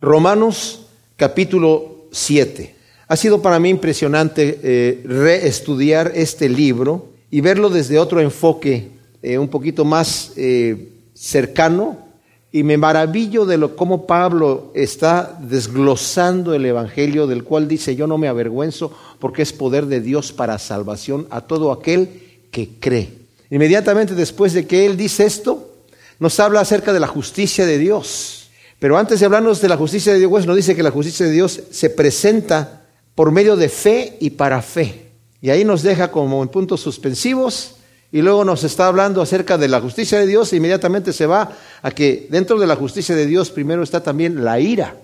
Romanos capítulo 7. Ha sido para mí impresionante eh, reestudiar este libro y verlo desde otro enfoque, eh, un poquito más eh, cercano, y me maravillo de lo cómo Pablo está desglosando el Evangelio, del cual dice, yo no me avergüenzo porque es poder de Dios para salvación a todo aquel que cree. Inmediatamente después de que él dice esto, nos habla acerca de la justicia de Dios. Pero antes de hablarnos de la justicia de Dios, nos dice que la justicia de Dios se presenta por medio de fe y para fe. Y ahí nos deja como en puntos suspensivos y luego nos está hablando acerca de la justicia de Dios e inmediatamente se va a que dentro de la justicia de Dios primero está también la ira.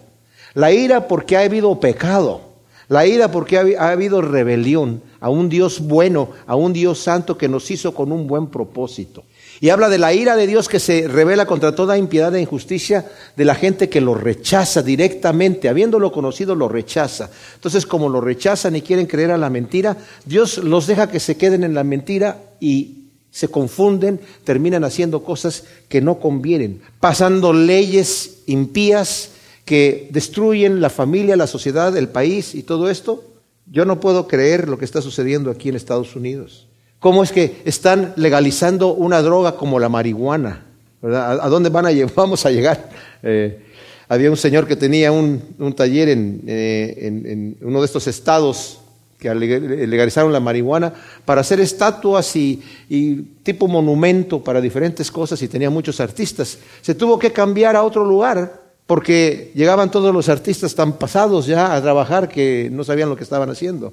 La ira porque ha habido pecado. La ira porque ha, habido rebelión a un Dios bueno, a un Dios santo que nos hizo con un buen propósito. Y habla de la ira de Dios que se revela contra toda impiedad e injusticia de la gente que lo rechaza directamente, habiéndolo conocido lo rechaza. Entonces, como lo rechazan y quieren creer a la mentira, Dios los deja que se queden en la mentira y se confunden, terminan haciendo cosas que no convienen, pasando leyes impías que destruyen la familia, la sociedad, el país y todo esto. Yo no puedo creer lo que está sucediendo aquí en Estados Unidos. ¿Cómo es que están legalizando una droga como la marihuana? ¿A, dónde van a vamos a llegar? Eh, había un señor que tenía un, taller eh, en, uno de estos estados que legalizaron la marihuana para hacer estatuas y, y, tipo monumento para diferentes cosas y tenía muchos artistas. Se tuvo que cambiar a otro lugar porque llegaban todos los artistas tan pasados ya a trabajar que no sabían lo que estaban haciendo.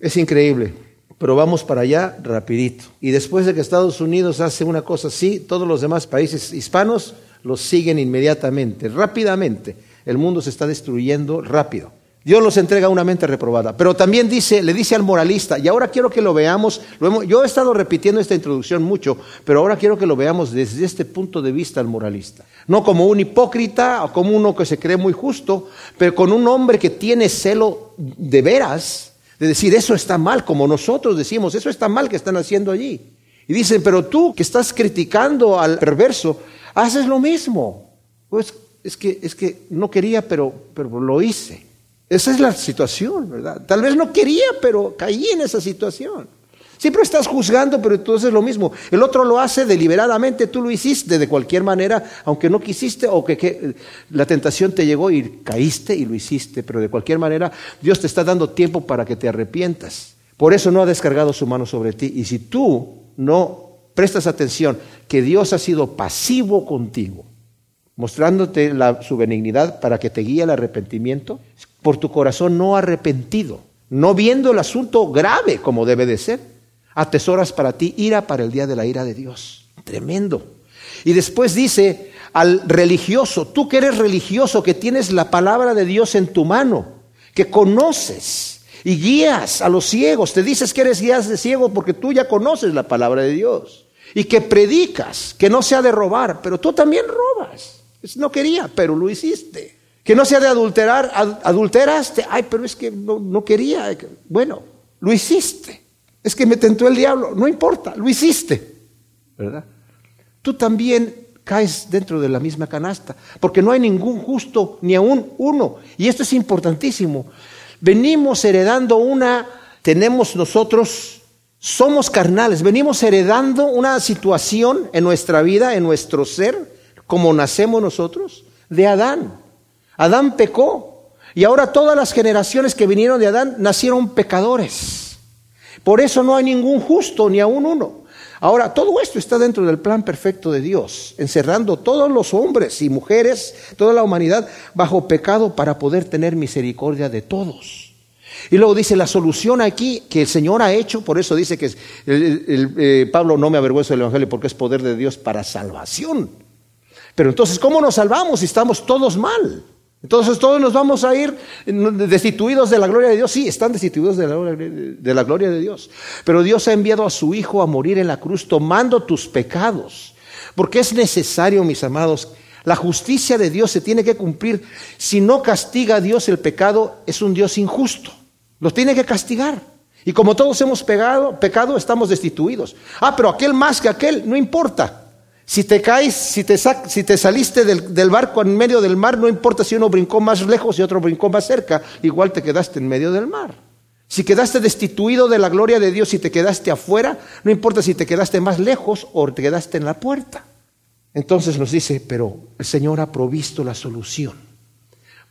Es increíble pero vamos para allá rapidito. Y después de que Estados Unidos hace una cosa así, todos los demás países hispanos los siguen inmediatamente, rápidamente. El mundo se está destruyendo rápido. Dios los entrega a una mente reprobada. Pero también dice, le dice al moralista, y ahora quiero que lo veamos, yo he estado repitiendo esta introducción mucho, pero ahora quiero que lo veamos desde este punto de vista al moralista. No como un hipócrita o como uno que se cree muy justo, pero con un hombre que tiene celo de veras de decir, eso está mal, como nosotros decimos, eso está mal que están haciendo allí. Y dicen, pero tú que estás criticando al perverso, haces lo mismo. Pues es que, es que no quería, pero, pero lo hice. Esa es la situación, ¿verdad? Tal vez no quería, pero caí en esa situación. Siempre estás juzgando, pero entonces es lo mismo. El otro lo hace deliberadamente, tú lo hiciste de cualquier manera, aunque no quisiste o que, la tentación te llegó y caíste y lo hiciste, pero de cualquier manera Dios te está dando tiempo para que te arrepientas. Por eso no ha descargado su mano sobre ti. Y si tú no prestas atención que Dios ha sido pasivo contigo, mostrándote su benignidad para que te guíe al arrepentimiento, por tu corazón no arrepentido, no viendo el asunto grave como debe de ser, Atesoras para ti ira para el día de la ira de Dios. Tremendo. Y después dice al religioso, tú que eres religioso, que tienes la palabra de Dios en tu mano, que conoces y guías a los ciegos, te dices que eres guías de ciego porque tú ya conoces la palabra de Dios. Y que predicas, que no sea de robar, pero tú también robas. No quería, pero lo hiciste. Que no sea de adulterar, adulteraste. Ay, pero es que no, no quería. Bueno, lo hiciste. Es que me tentó el diablo. No importa, lo hiciste. ¿Verdad? Tú también caes dentro de la misma canasta, porque no hay ningún justo ni aún uno. Y esto es importantísimo. Venimos heredando una, tenemos nosotros, somos carnales, venimos heredando una situación en nuestra vida, en nuestro ser, como nacemos nosotros, de Adán. Adán pecó y ahora todas las generaciones que vinieron de Adán nacieron pecadores. Por eso no hay ningún justo ni aún uno. Ahora, todo esto está dentro del plan perfecto de Dios, encerrando todos los hombres y mujeres, toda la humanidad, bajo pecado para poder tener misericordia de todos. Y luego dice la solución aquí que el Señor ha hecho, por eso dice que eh, Pablo no me avergüenza del Evangelio porque es poder de Dios para salvación. Pero entonces, ¿cómo nos salvamos si estamos todos mal? Entonces todos nos vamos a ir destituidos de la gloria de Dios. Sí, están destituidos de la, gloria de Dios. Pero Dios ha enviado a su Hijo a morir en la cruz tomando tus pecados. Porque es necesario, mis amados, la justicia de Dios se tiene que cumplir. Si no castiga a Dios el pecado, es un Dios injusto. Lo tiene que castigar. Y como todos hemos pecado, estamos destituidos. Ah, pero aquel más que aquel, no importa. Si te caes, si te, saliste del, del, barco en medio del mar, no importa si uno brincó más lejos y otro brincó más cerca, igual te quedaste en medio del mar. Si quedaste destituido de la gloria de Dios y te quedaste afuera, no importa si te quedaste más lejos o te quedaste en la puerta. Entonces nos dice, pero el Señor ha provisto la solución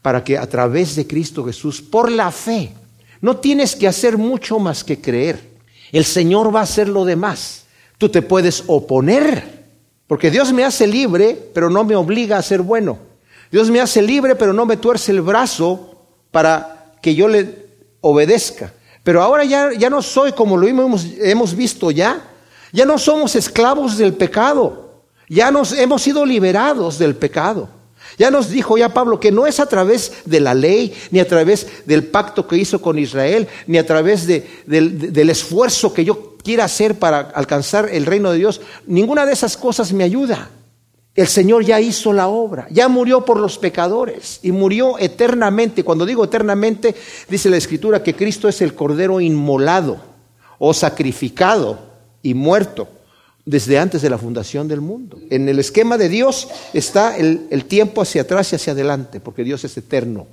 para que a través de Cristo Jesús, por la fe, no tienes que hacer mucho más que creer. El Señor va a hacer lo demás. Tú te puedes oponer, porque Dios me hace libre, pero no me obliga a ser bueno. Dios me hace libre, pero no me tuerce el brazo para que yo le obedezca. Pero ahora ya, ya no soy como lo hemos, hemos visto ya. Ya no somos esclavos del pecado. Ya nos hemos sido liberados del pecado. Ya nos dijo ya Pablo que no es a través de la ley, ni a través del pacto que hizo con Israel, ni a través del esfuerzo que yo quiera hacer para alcanzar el reino de Dios. Ninguna de esas cosas me ayuda. El Señor ya hizo la obra, ya murió por los pecadores y murió eternamente. Cuando digo eternamente, dice la Escritura que Cristo es el Cordero inmolado o sacrificado y muerto desde antes de la fundación del mundo. En el esquema de Dios está el, tiempo hacia atrás y hacia adelante, porque Dios es eterno,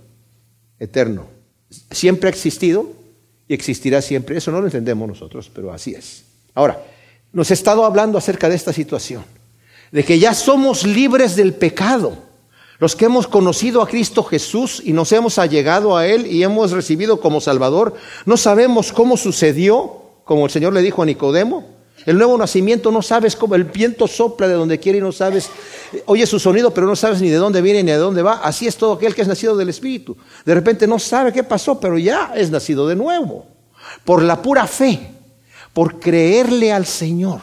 eterno. Siempre ha existido y existirá siempre. Eso no lo entendemos nosotros, pero así es. Ahora, nos he estado hablando acerca de esta situación, de que ya somos libres del pecado. Los que hemos conocido a Cristo Jesús y nos hemos allegado a Él y hemos recibido como Salvador, no sabemos cómo sucedió, como el Señor le dijo a Nicodemo, el nuevo nacimiento no sabes cómo el viento sopla de donde quiere y no sabes, oye su sonido, pero no sabes ni de dónde viene ni de dónde va. Así es todo aquel que es nacido del Espíritu. De repente no sabe qué pasó, pero ya es nacido de nuevo. Por la pura fe, por creerle al Señor,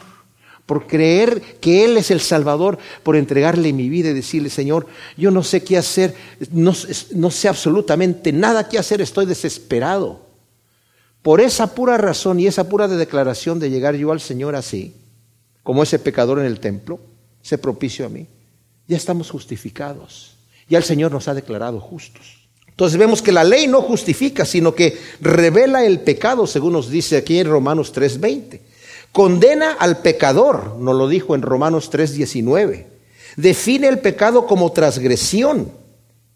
por creer que Él es el Salvador, por entregarle mi vida y decirle, Señor, yo no sé qué hacer, no, no sé absolutamente nada qué hacer, estoy desesperado. Por esa pura razón y esa pura declaración de llegar yo al Señor así, como ese pecador en el templo, ese propicio a mí, ya estamos justificados. Ya el Señor nos ha declarado justos. Entonces vemos que la ley no justifica, sino que revela el pecado, según nos dice aquí en Romanos 3:20. Condena al pecador, nos lo dijo en Romanos 3:19. Define el pecado como transgresión,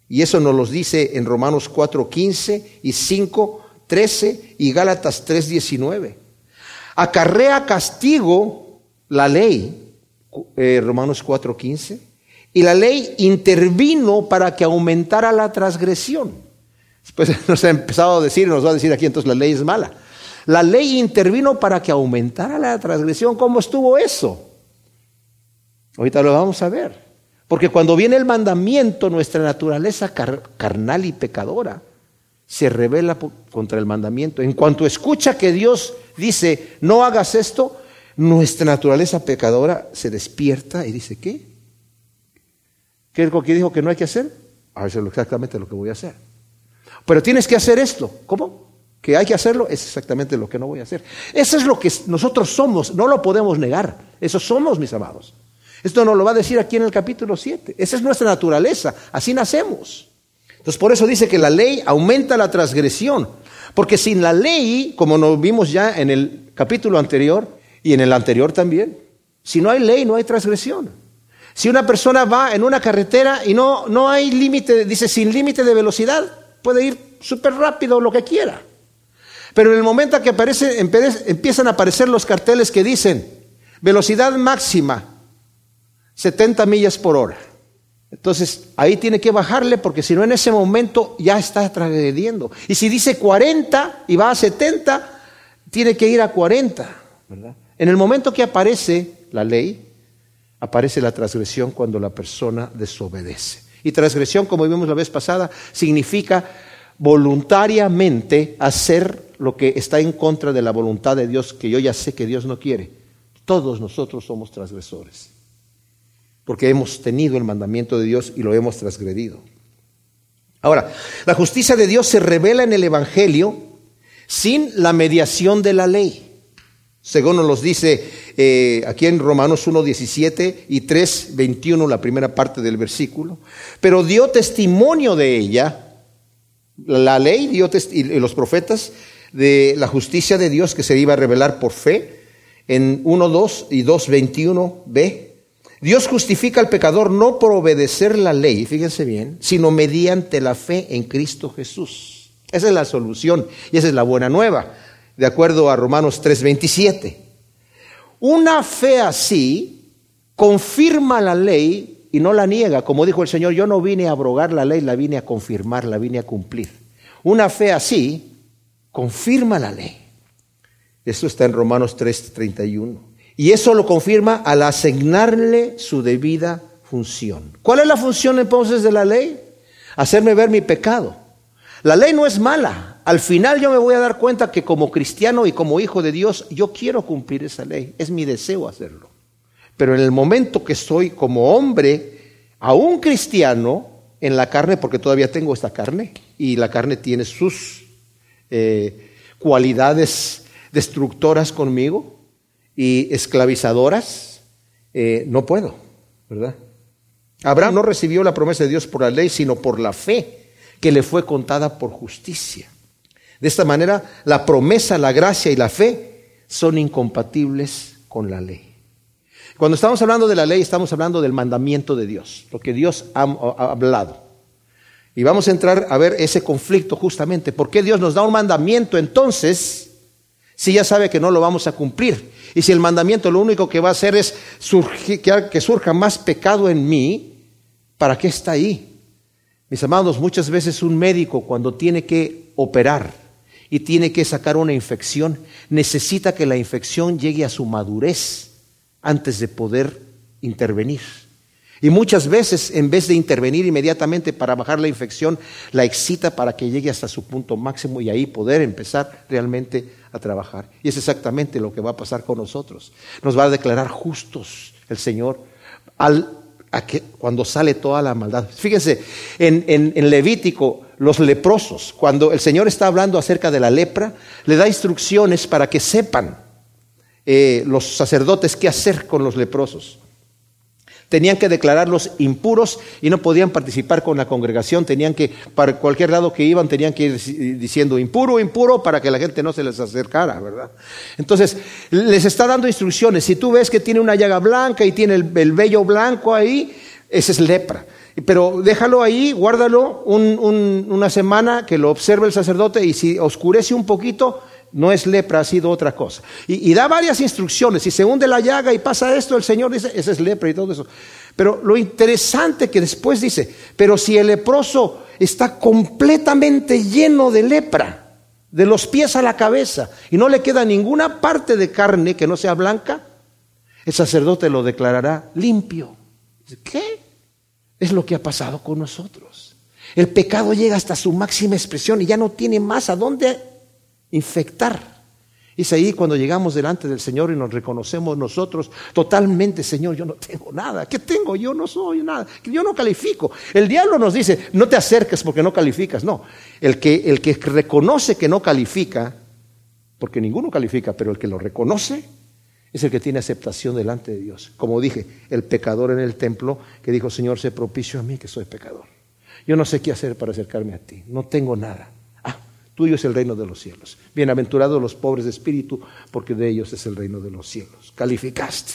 y eso nos lo dice en Romanos 4:15 y 5 13 y Gálatas 3:19. Acarrea castigo la ley, eh, Romanos 4:15, y la ley intervino para que aumentara la transgresión. Después nos ha empezado a decir, nos va a decir aquí entonces la ley es mala. La ley intervino para que aumentara la transgresión. ¿Cómo estuvo eso? Ahorita lo vamos a ver. Porque cuando viene el mandamiento, nuestra naturaleza carnal y pecadora se revela contra el mandamiento. En cuanto escucha que Dios dice, no hagas esto, nuestra naturaleza pecadora se despierta y dice, ¿qué? ¿Qué es lo que dijo que no hay que hacer? A ver, es exactamente lo que voy a hacer. Pero tienes que hacer esto. ¿Cómo? Que hay que hacerlo es exactamente lo que no voy a hacer. Eso es lo que nosotros somos, no lo podemos negar. Eso somos, mis amados. Esto nos lo va a decir aquí en el capítulo 7. Esa es nuestra naturaleza, así nacemos. Entonces por eso dice que la ley aumenta la transgresión. Porque sin la ley, como nos vimos ya en el capítulo anterior y en el anterior también, si no hay ley no hay transgresión. Si una persona va en una carretera y no, no hay límite, dice sin límite de velocidad, puede ir súper rápido lo que quiera. Pero en el momento que aparece, empiezan a aparecer los carteles que dicen velocidad máxima 70 millas por hora. Entonces, ahí tiene que bajarle porque si no en ese momento ya está transgrediendo. Y si dice 40 y va a 70, tiene que ir a 40. En el momento que aparece la ley, aparece la transgresión cuando la persona desobedece. Y transgresión, como vimos la vez pasada, significa voluntariamente hacer lo que está en contra de la voluntad de Dios, que yo ya sé que Dios no quiere. Todos nosotros somos transgresores porque hemos tenido el mandamiento de Dios y lo hemos transgredido. Ahora, la justicia de Dios se revela en el Evangelio sin la mediación de la ley, según nos los dice eh, aquí en Romanos 1, 17 y 3, 21, la primera parte del versículo, pero dio testimonio de ella, la ley dio y los profetas, de la justicia de Dios que se iba a revelar por fe, en 1, 2 y 2, 21b, Dios justifica al pecador no por obedecer la ley, fíjense bien, sino mediante la fe en Cristo Jesús. Esa es la solución y esa es la buena nueva, de acuerdo a Romanos 3:27. Una fe así confirma la ley y no la niega. Como dijo el Señor, yo no vine a abrogar la ley, la vine a confirmar, la vine a cumplir. Una fe así confirma la ley. Esto está en Romanos 3:31. Y eso lo confirma al asignarle su debida función. ¿Cuál es la función entonces de la ley? Hacerme ver mi pecado. La ley no es mala. Al final yo me voy a dar cuenta que como cristiano y como hijo de Dios, yo quiero cumplir esa ley. Es mi deseo hacerlo. Pero en el momento que soy como hombre, aún cristiano, en la carne, porque todavía tengo esta carne, y la carne tiene sus eh, cualidades destructoras conmigo y esclavizadoras, eh, no puedo, ¿verdad? Abraham no recibió la promesa de Dios por la ley, sino por la fe que le fue contada por justicia. De esta manera, la promesa, la gracia y la fe son incompatibles con la ley. Cuando estamos hablando de la ley, estamos hablando del mandamiento de Dios, lo que Dios ha, ha hablado. Y vamos a entrar a ver ese conflicto justamente. ¿Por qué Dios nos da un mandamiento entonces si ya sabe que no lo vamos a cumplir? Y si el mandamiento lo único que va a hacer es que surja más pecado en mí, ¿para qué está ahí? Mis amados, muchas veces un médico cuando tiene que operar y tiene que sacar una infección, necesita que la infección llegue a su madurez antes de poder intervenir. Y muchas veces, en vez de intervenir inmediatamente para bajar la infección, la excita para que llegue hasta su punto máximo y ahí poder empezar realmente a trabajar. Y es exactamente lo que va a pasar con nosotros. Nos va a declarar justos el Señor al, cuando sale toda la maldad. Fíjense, en, Levítico, los leprosos, cuando el Señor está hablando acerca de la lepra, le da instrucciones para que sepan eh, los sacerdotes qué hacer con los leprosos tenían que declararlos impuros y no podían participar con la congregación, tenían que, para cualquier lado que iban, tenían que ir diciendo impuro, impuro, para que la gente no se les acercara, ¿verdad? Entonces, les está dando instrucciones. Si tú ves que tiene una llaga blanca y tiene el, vello blanco ahí, esa es lepra. Pero déjalo ahí, guárdalo una semana, que lo observe el sacerdote y si oscurece un poquito, no es lepra, ha sido otra cosa. Y, da varias instrucciones. Si se hunde la llaga y pasa esto, el Señor dice, esa es lepra y todo eso. Pero lo interesante que después dice, pero si el leproso está completamente lleno de lepra, de los pies a la cabeza, y no le queda ninguna parte de carne que no sea blanca, el sacerdote lo declarará limpio. ¿Qué? Es lo que ha pasado con nosotros. El pecado llega hasta su máxima expresión y ya no tiene más a dónde infectar. Es ahí cuando llegamos delante del Señor y nos reconocemos nosotros totalmente, Señor, yo no tengo nada. ¿Qué tengo? Yo no soy nada. Yo no califico. El diablo nos dice, no te acerques porque no calificas. No, el que, el que reconoce que no califica, porque ninguno califica, pero el que lo reconoce es el que tiene aceptación delante de Dios. Como dije, el pecador en el templo que dijo, Señor, sé propicio a mí que soy pecador. Yo no sé qué hacer para acercarme a ti. No tengo nada. Tuyo es el reino de los cielos. Bienaventurados los pobres de espíritu, porque de ellos es el reino de los cielos. Calificaste.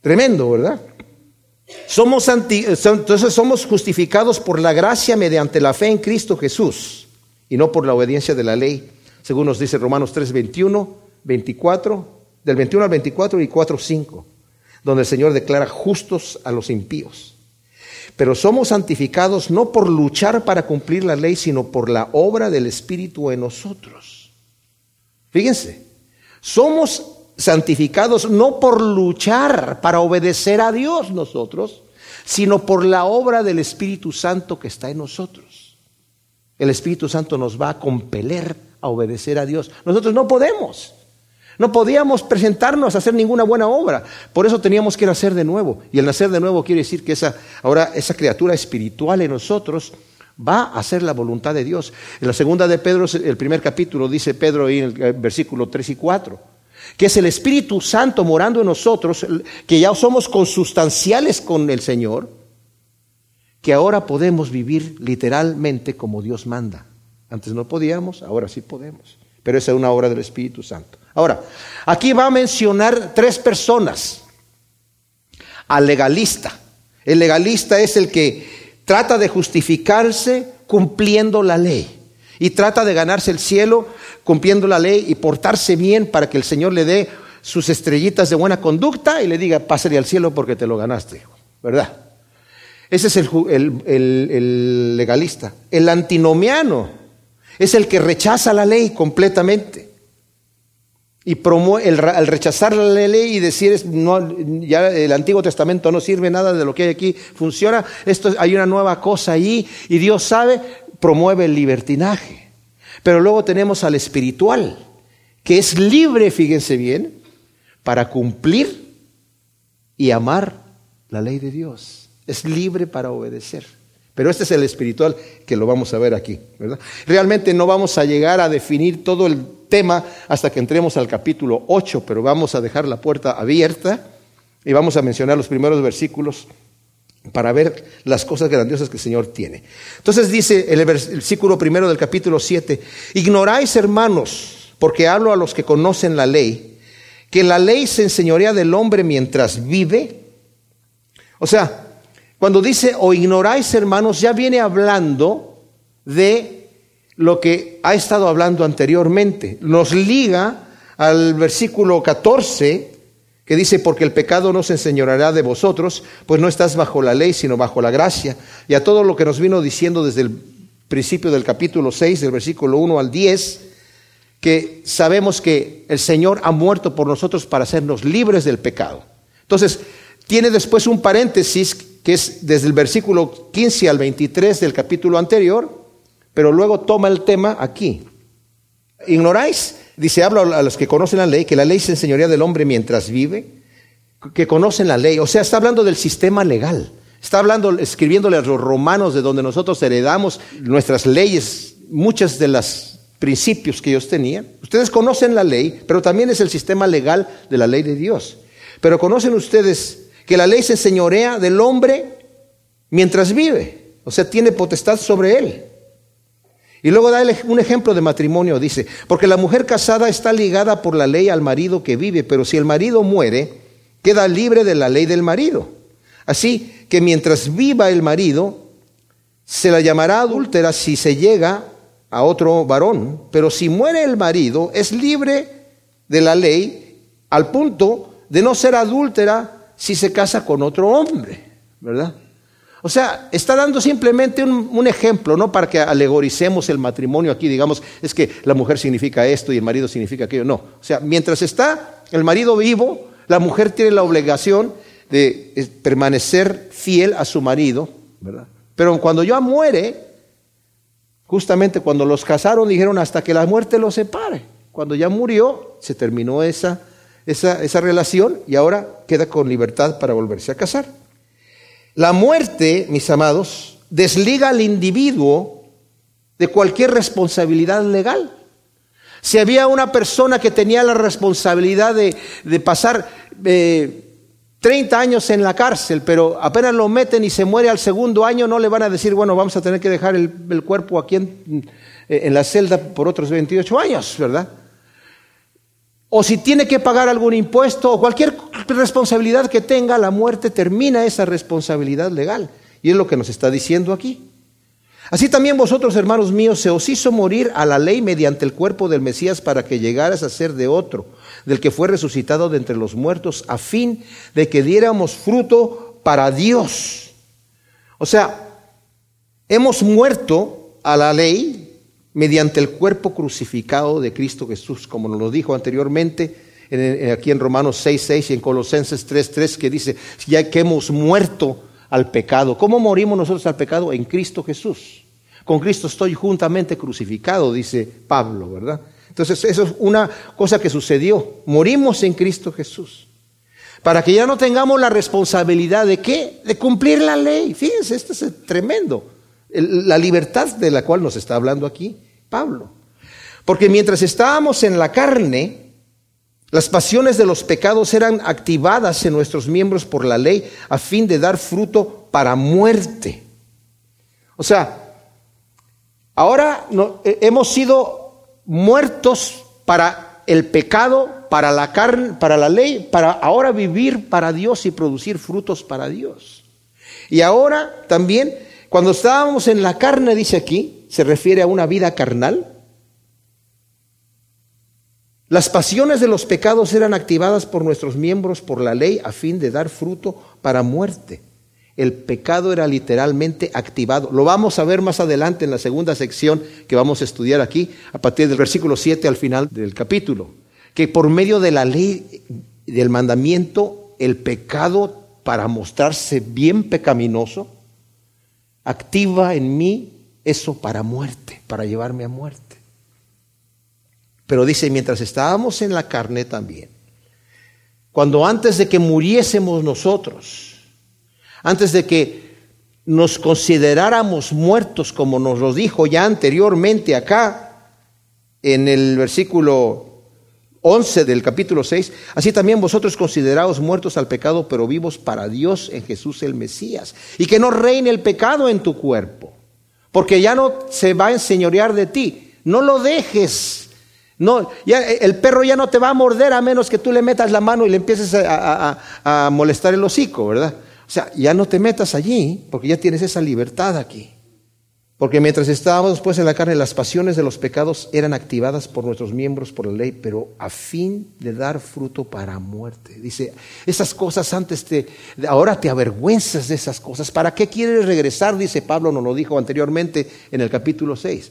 Tremendo, ¿verdad? Somos entonces somos justificados por la gracia mediante la fe en Cristo Jesús y no por la obediencia de la ley, según nos dice Romanos 3, 21, 24, del 21 al 24 y 4, 5, donde el Señor declara justos a los impíos. Pero somos santificados no por luchar para cumplir la ley, sino por la obra del Espíritu en nosotros. Fíjense, somos santificados no por luchar para obedecer a Dios nosotros, sino por la obra del Espíritu Santo que está en nosotros. El Espíritu Santo nos va a compeler a obedecer a Dios. Nosotros no podemos. No podíamos presentarnos a hacer ninguna buena obra. Por eso teníamos que nacer de nuevo. Y el nacer de nuevo quiere decir que esa, ahora esa criatura espiritual en nosotros va a hacer la voluntad de Dios. En la segunda de Pedro, el primer capítulo, dice Pedro ahí en el versículo 3 y 4, que es el Espíritu Santo morando en nosotros, que ya somos consustanciales con el Señor, que ahora podemos vivir literalmente como Dios manda. Antes no podíamos, ahora sí podemos. Pero esa es una obra del Espíritu Santo. Ahora, aquí va a mencionar tres personas. al legalista. El legalista es el que trata de justificarse cumpliendo la ley y trata de ganarse el cielo cumpliendo la ley y portarse bien para que el Señor le dé sus estrellitas de buena conducta y le diga, pásale al cielo porque te lo ganaste, ¿verdad? Ese es el, legalista. El antinomiano es el que rechaza la ley completamente. Y promueve, el, al rechazar la ley y decir, no, ya el Antiguo Testamento no sirve nada de lo que hay aquí, funciona, esto, hay una nueva cosa ahí y Dios sabe, promueve el libertinaje. Pero luego tenemos al espiritual, que es libre, fíjense bien, para cumplir y amar la ley de Dios es libre para obedecer. Pero este es el espiritual que lo vamos a ver aquí, ¿verdad? Realmente no vamos a llegar a definir todo el tema hasta que entremos al capítulo 8, pero vamos a dejar la puerta abierta y vamos a mencionar los primeros versículos para ver las cosas grandiosas que el Señor tiene. Entonces dice el versículo primero del capítulo 7, ignoráis hermanos, porque hablo a los que conocen la ley, que la ley se enseñorea del hombre mientras vive. O sea, cuando dice o ignoráis hermanos, ya viene hablando de lo que ha estado hablando anteriormente. Nos liga al versículo 14 que dice, porque el pecado no se enseñoreará de vosotros, pues no estás bajo la ley, sino bajo la gracia. Y a todo lo que nos vino diciendo desde el principio del capítulo 6, del versículo 1 al 10, que sabemos que el Señor ha muerto por nosotros para hacernos libres del pecado. Entonces, tiene después un paréntesis que es desde el versículo 15 al 23 del capítulo anterior, pero luego toma el tema aquí. ¿Ignoráis? Dice, habla a los que conocen la ley, que la ley se enseñoría del hombre mientras vive, que conocen la ley. O sea, está hablando del sistema legal. Está hablando, escribiéndole a los romanos de donde nosotros heredamos nuestras leyes, muchas de los principios que ellos tenían. Ustedes conocen la ley, pero también es el sistema legal de la ley de Dios. Pero conocen ustedes que la ley se señorea del hombre mientras vive, o sea, tiene potestad sobre él. Y luego da un ejemplo de matrimonio, dice, porque la mujer casada está ligada por la ley al marido que vive, pero si el marido muere, queda libre de la ley del marido. Así que mientras viva el marido, se la llamará adúltera si se llega a otro varón, pero si muere el marido, es libre de la ley al punto de no ser adúltera si se casa con otro hombre, ¿verdad? O sea, está dando simplemente un, ejemplo, no para que alegoricemos el matrimonio aquí, digamos, es que la mujer significa esto y el marido significa aquello, no. O sea, mientras está el marido vivo, la mujer tiene la obligación de eh, permanecer fiel a su marido, ¿verdad? Pero cuando ya muere, justamente cuando los casaron dijeron hasta que la muerte los separe. Cuando ya murió, se terminó esa esa, relación y ahora queda con libertad para volverse a casar. La muerte, mis amados, desliga al individuo de cualquier responsabilidad legal. Si había una persona que tenía la responsabilidad de, pasar 30 eh, años en la cárcel, pero apenas lo meten y se muere al segundo año, no le van a decir, bueno, vamos a tener que dejar el, cuerpo aquí en la celda por otros 28 años, ¿verdad? O si tiene que pagar algún impuesto o cualquier responsabilidad que tenga, la muerte termina esa responsabilidad legal. Y es lo que nos está diciendo aquí. Así también vosotros, hermanos míos, se os hizo morir a la ley mediante el cuerpo del Mesías para que llegaras a ser de otro, del que fue resucitado de entre los muertos, a fin de que diéramos fruto para Dios. O sea, hemos muerto a la ley mediante el cuerpo crucificado de Cristo Jesús, como nos lo dijo anteriormente aquí en Romanos 6, 6 y en Colosenses 3, 3, que dice, ya que hemos muerto al pecado. ¿Cómo morimos nosotros al pecado? En Cristo Jesús. Con Cristo estoy juntamente crucificado, dice Pablo, ¿verdad? Entonces, eso es una cosa que sucedió. Morimos en Cristo Jesús. Para que ya no tengamos la responsabilidad de qué? De cumplir la ley. Fíjense, esto es tremendo. La libertad de la cual nos está hablando aquí. Pablo. Porque mientras estábamos en la carne, las pasiones de los pecados eran activadas en nuestros miembros por la ley a fin de dar fruto para muerte. O sea, ahora hemos sido muertos para el pecado, para la carne, para la ley, para ahora vivir para Dios y producir frutos para Dios. Y ahora también, cuando estábamos en la carne, dice aquí, se refiere a una vida carnal. Las pasiones de los pecados eran activadas por nuestros miembros por la ley a fin de dar fruto para muerte. El pecado era literalmente activado. Lo vamos a ver más adelante en la segunda sección que vamos a estudiar aquí, a partir del versículo 7 al final del capítulo. Que por medio de la ley, del mandamiento, el pecado, para mostrarse bien pecaminoso, activa en mí eso para muerte, para llevarme a muerte. Pero dice, mientras estábamos en la carne también, cuando antes de que muriésemos nosotros, antes de que nos consideráramos muertos, como nos lo dijo ya anteriormente acá, en el versículo 11 del capítulo 6, así también vosotros consideraos muertos al pecado, pero vivos para Dios en Jesús el Mesías, y que no reine el pecado en tu cuerpo, porque ya no se va a enseñorear de ti, no lo dejes. No, ya, el perro ya no te va a morder a menos que tú le metas la mano y le empieces a, a molestar el hocico, ¿verdad? O sea, ya no te metas allí, porque ya tienes esa libertad aquí. Porque mientras estábamos después en la carne, las pasiones de los pecados eran activadas por nuestros miembros por la ley, pero a fin de dar fruto para muerte. Dice, esas cosas antes te, ahora te avergüenzas de esas cosas. ¿Para qué quieres regresar? Dice Pablo, nos lo dijo anteriormente en el capítulo 6.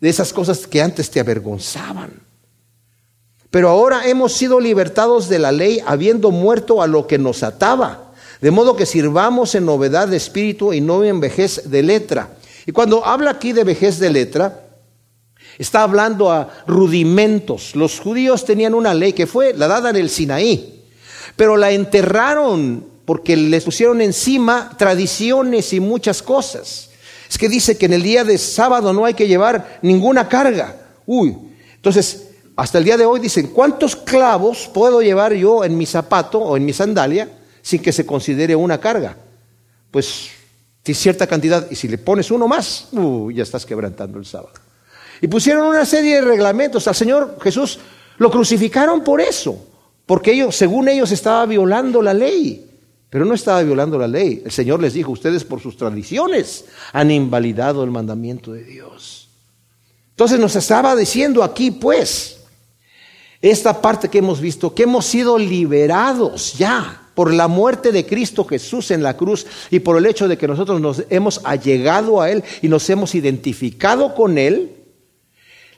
De esas cosas que antes te avergonzaban. Pero ahora hemos sido libertados de la ley habiendo muerto a lo que nos ataba de modo que sirvamos en novedad de espíritu y no en vejez de letra. Y cuando habla aquí de vejez de letra, está hablando a rudimentos. Los judíos tenían una ley que fue la dada en el Sinaí, pero la enterraron porque les pusieron encima tradiciones y muchas cosas. Es que dice que en el día de sábado no hay que llevar ninguna carga. Uy, entonces hasta el día de hoy dicen, ¿cuántos clavos puedo llevar yo en mi zapato o en mi sandalia? sin que se considere una carga. Pues cierta cantidad, y si le pones uno más, uh, ya estás quebrantando el sábado. Y pusieron una serie de reglamentos. Al Señor Jesús lo crucificaron por eso, porque ellos, según ellos, estaba violando la ley. Pero no estaba violando la ley. El Señor les dijo, ustedes por sus tradiciones han invalidado el mandamiento de Dios. Entonces nos estaba diciendo aquí, pues, esta parte que hemos visto, que hemos sido liberados ya por la muerte de Cristo Jesús en la cruz y por el hecho de que nosotros nos hemos allegado a Él y nos hemos identificado con Él,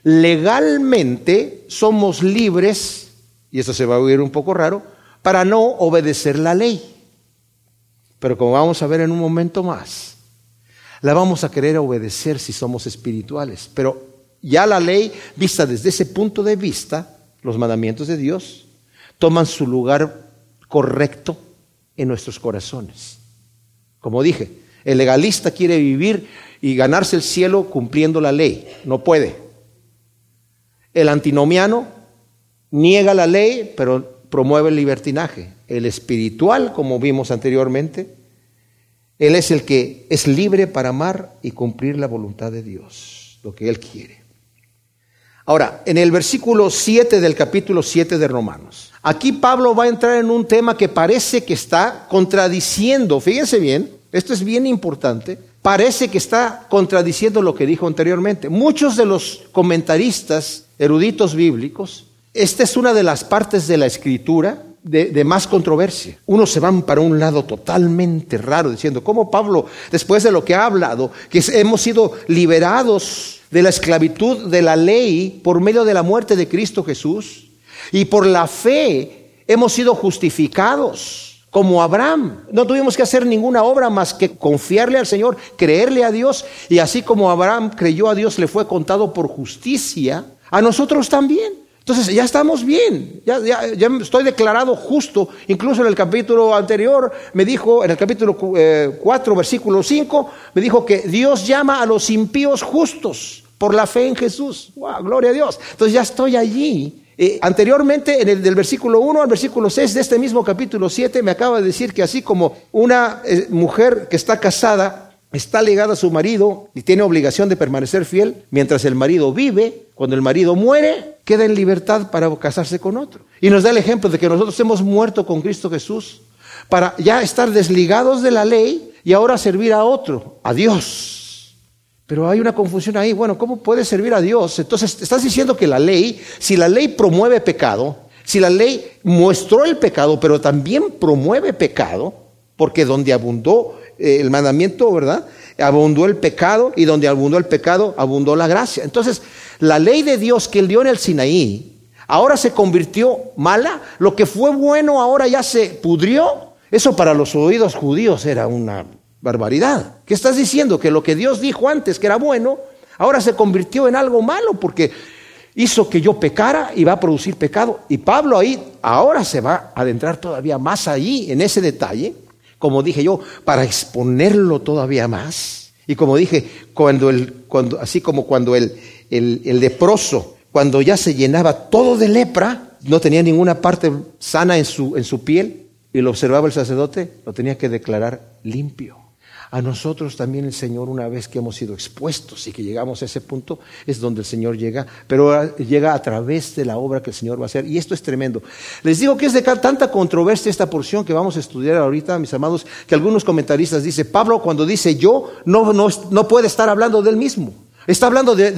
legalmente somos libres, y eso se va a oír un poco raro, para no obedecer la ley. Pero como vamos a ver en un momento más, la vamos a querer obedecer si somos espirituales. Pero ya la ley, vista desde ese punto de vista, los mandamientos de Dios, toman su lugar correcto en nuestros corazones. Como dije, el legalista quiere vivir y ganarse el cielo cumpliendo la ley. No puede. El antinomiano niega la ley, pero promueve el libertinaje. El espiritual, como vimos anteriormente, él es el que es libre para amar y cumplir la voluntad de Dios, lo que él quiere. Ahora, en el versículo 7 del capítulo 7 de Romanos, Aquí Pablo va a entrar en un tema que parece que está contradiciendo, fíjense bien, esto es bien importante, parece que está contradiciendo lo que dijo anteriormente. Muchos de los comentaristas eruditos bíblicos, esta es una de las partes de la escritura de, más controversia. Unos se van para un lado totalmente raro, diciendo, ¿cómo Pablo, después de lo que ha hablado, que hemos sido liberados de la esclavitud de la ley por medio de la muerte de Cristo Jesús, y por la fe hemos sido justificados como Abraham. No tuvimos que hacer ninguna obra más que confiarle al Señor, creerle a Dios. Y así como Abraham creyó a Dios, le fue contado por justicia, a nosotros también. Entonces ya estamos bien, ya, estoy declarado justo. Incluso en el capítulo anterior me dijo, en el capítulo 4, eh, versículo 5, me dijo que Dios llama a los impíos justos por la fe en Jesús. ¡Wow! Gloria a Dios. Entonces ya estoy allí anteriormente, en el del versículo 1 al versículo 6 de este mismo capítulo 7, me acaba de decir que así como una eh, mujer que está casada está ligada a su marido y tiene obligación de permanecer fiel mientras el marido vive. Cuando el marido muere, queda en libertad para casarse con otro. Y nos da el ejemplo de que nosotros hemos muerto con Cristo Jesús para ya estar desligados de la ley y ahora servir a otro, a Dios. Pero hay una confusión ahí. Bueno, ¿cómo puede servir a Dios? Entonces, estás diciendo que la ley, si la ley promueve pecado, si la ley muestró el pecado, pero también promueve pecado, porque donde abundó eh, el mandamiento, ¿verdad? Abundó el pecado y donde abundó el pecado, abundó la gracia. Entonces, la ley de Dios que él dio en el Sinaí, ahora se convirtió mala. Lo que fue bueno ahora ya se pudrió. Eso para los oídos judíos era una barbaridad. ¿Qué estás diciendo? Que lo que Dios dijo antes que era bueno, ahora se convirtió en algo malo porque hizo que yo pecara y va a producir pecado. Y Pablo ahí ahora se va a adentrar todavía más ahí en ese detalle como dije yo, para exponerlo todavía más. Y como dije, cuando el, cuando, así como cuando el, el, el leproso, cuando ya se llenaba todo de lepra, no tenía ninguna parte sana en su, en su piel, y lo observaba el sacerdote, lo tenía que declarar limpio. A nosotros también el Señor, una vez que hemos sido expuestos y que llegamos a ese punto, es donde el Señor llega, pero llega a través de la obra que el Señor va a hacer. Y esto es tremendo. Les digo que es de tanta controversia esta porción que vamos a estudiar ahorita, mis amados, que algunos comentaristas dicen, Pablo cuando dice yo, no, no, puede estar hablando del mismo. Está hablando de,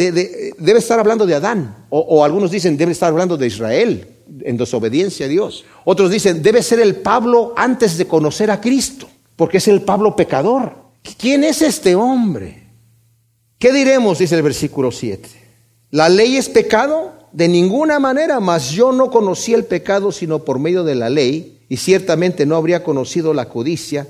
debe estar hablando de Adán. O, o algunos dicen, debe estar hablando de Israel en desobediencia a Dios. Otros dicen, debe ser el Pablo antes de conocer a Cristo, porque es el Pablo pecador. ¿Quién es este hombre? ¿Qué diremos? Dice el versículo 7. ¿La ley es pecado? De ninguna manera, mas yo no conocí el pecado sino por medio de la ley, y ciertamente no habría conocido la codicia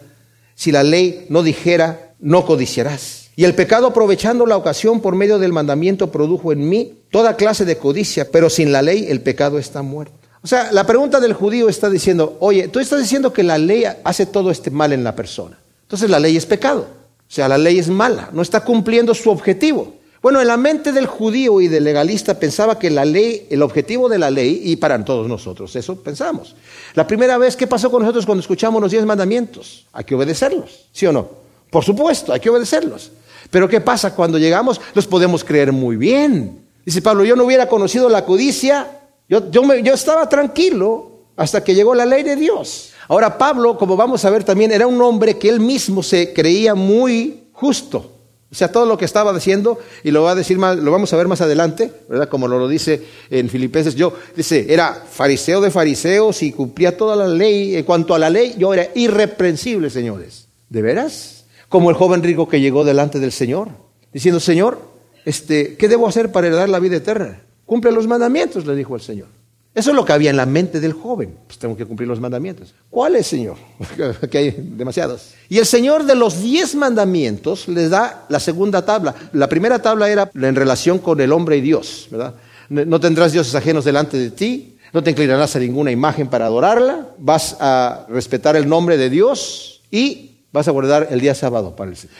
si la ley no dijera, no codiciarás. Y el pecado aprovechando la ocasión por medio del mandamiento produjo en mí toda clase de codicia, pero sin la ley el pecado está muerto. O sea, la pregunta del judío está diciendo, oye, tú estás diciendo que la ley hace todo este mal en la persona. Entonces la ley es pecado. O sea, la ley es mala, no está cumpliendo su objetivo. Bueno, en la mente del judío y del legalista pensaba que la ley, el objetivo de la ley, y para todos nosotros, eso pensamos. La primera vez, ¿qué pasó con nosotros cuando escuchamos los diez mandamientos? Hay que obedecerlos, ¿sí o no? Por supuesto, hay que obedecerlos. Pero ¿qué pasa? Cuando llegamos, los podemos creer muy bien. Dice Pablo, yo no hubiera conocido la codicia, yo, yo, yo estaba tranquilo hasta que llegó la ley de Dios. Ahora Pablo, como vamos a ver también, era un hombre que él mismo se creía muy justo. O sea, todo lo que estaba diciendo, y lo va a decir más, lo vamos a ver más adelante, ¿verdad? Como lo, lo dice en Filipenses, yo, dice, era fariseo de fariseos y cumplía toda la ley. En cuanto a la ley, yo era irreprensible, señores. ¿De veras? Como el joven rico que llegó delante del Señor, diciendo, Señor, este, ¿qué debo hacer para heredar la vida eterna? Cumple los mandamientos, le dijo el Señor. Eso es lo que había en la mente del joven. Pues tengo que cumplir los mandamientos. ¿Cuáles, Señor? Porque hay demasiados. Y el Señor de los diez mandamientos les da la segunda tabla. La primera tabla era en relación con el hombre y Dios, ¿verdad? No tendrás dioses ajenos delante de ti, no te inclinarás a ninguna imagen para adorarla, vas a respetar el nombre de Dios y Vas a guardar el día sábado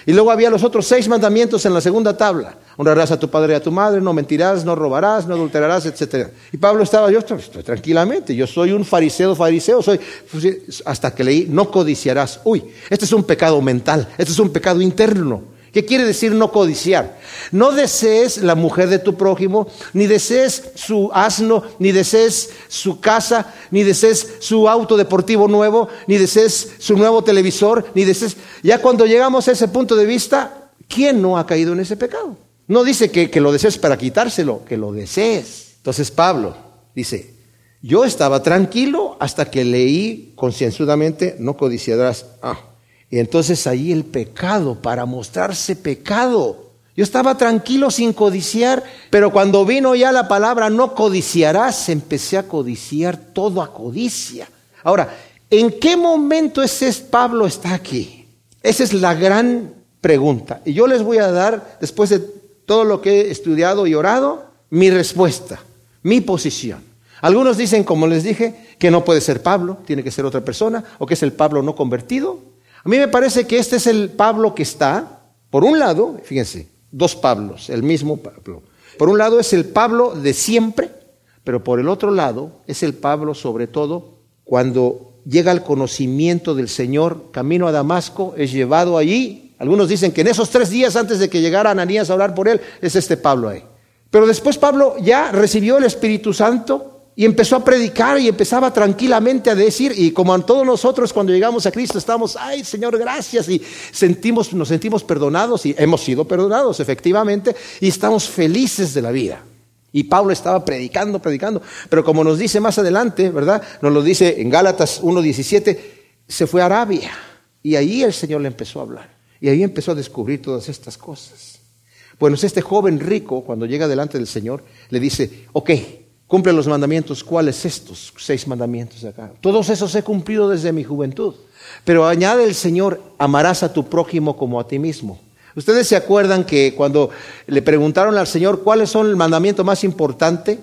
Y luego había los otros seis mandamientos en la segunda tabla. Honrarás a tu padre y a tu madre, no mentirás, no robarás, no adulterarás, etc. Y Pablo estaba, yo estoy, tranquilamente, yo soy un fariseo, fariseo, soy, pues, hasta que leí, no codiciarás. Uy, este es un pecado mental, este es un pecado interno. ¿Qué quiere decir no codiciar? No desees la mujer de tu prójimo, ni desees su asno, ni desees su casa, ni desees su auto deportivo nuevo, ni desees su nuevo televisor, ni desees... Ya cuando llegamos a ese punto de vista, ¿quién no ha caído en ese pecado? No dice que, lo desees para quitárselo, que lo desees. Entonces Pablo dice, yo estaba tranquilo hasta que leí concienzudamente, no codiciarás. Ah, y entonces ahí el pecado, para mostrarse pecado. Yo estaba tranquilo sin codiciar, pero cuando vino ya la palabra no codiciarás, empecé a codiciar todo a codicia. Ahora, ¿en qué momento ese Pablo está aquí? Esa es la gran pregunta. Y yo les voy a dar, después de todo lo que he estudiado y orado, mi respuesta, mi posición. Algunos dicen, como les dije, que no puede ser Pablo, tiene que ser otra persona, o que es el Pablo no convertido, a mí me parece que este es el Pablo que está, por un lado, fíjense, dos Pablos, el mismo Pablo. Por un lado es el Pablo de siempre, pero por el otro lado es el Pablo sobre todo cuando llega al conocimiento del Señor, camino a Damasco, es llevado allí Algunos dicen que en esos tres días antes de que llegara Ananías a orar por él, es este Pablo ahí. Pero después Pablo ya recibió el Espíritu Santo y empezó a predicar y empezaba tranquilamente a decir, y como a todos nosotros cuando llegamos a Cristo estamos, ay Señor, gracias, y sentimos, nos sentimos perdonados y hemos sido perdonados efectivamente, y estamos felices de la vida. Y Pablo estaba predicando, predicando, pero como nos dice más adelante, ¿verdad? Nos lo dice en Gálatas 1.17, se fue a Arabia y ahí el Señor le empezó a hablar. Y ahí empezó a descubrir todas estas cosas. Bueno, este joven rico, cuando llega delante del Señor, le dice, ok, cumple los mandamientos. ¿Cuáles estos seis mandamientos de acá? Todos esos he cumplido desde mi juventud. Pero añade el Señor, amarás a tu prójimo como a ti mismo. Ustedes se acuerdan que cuando le preguntaron al Señor cuáles son el mandamiento más importante,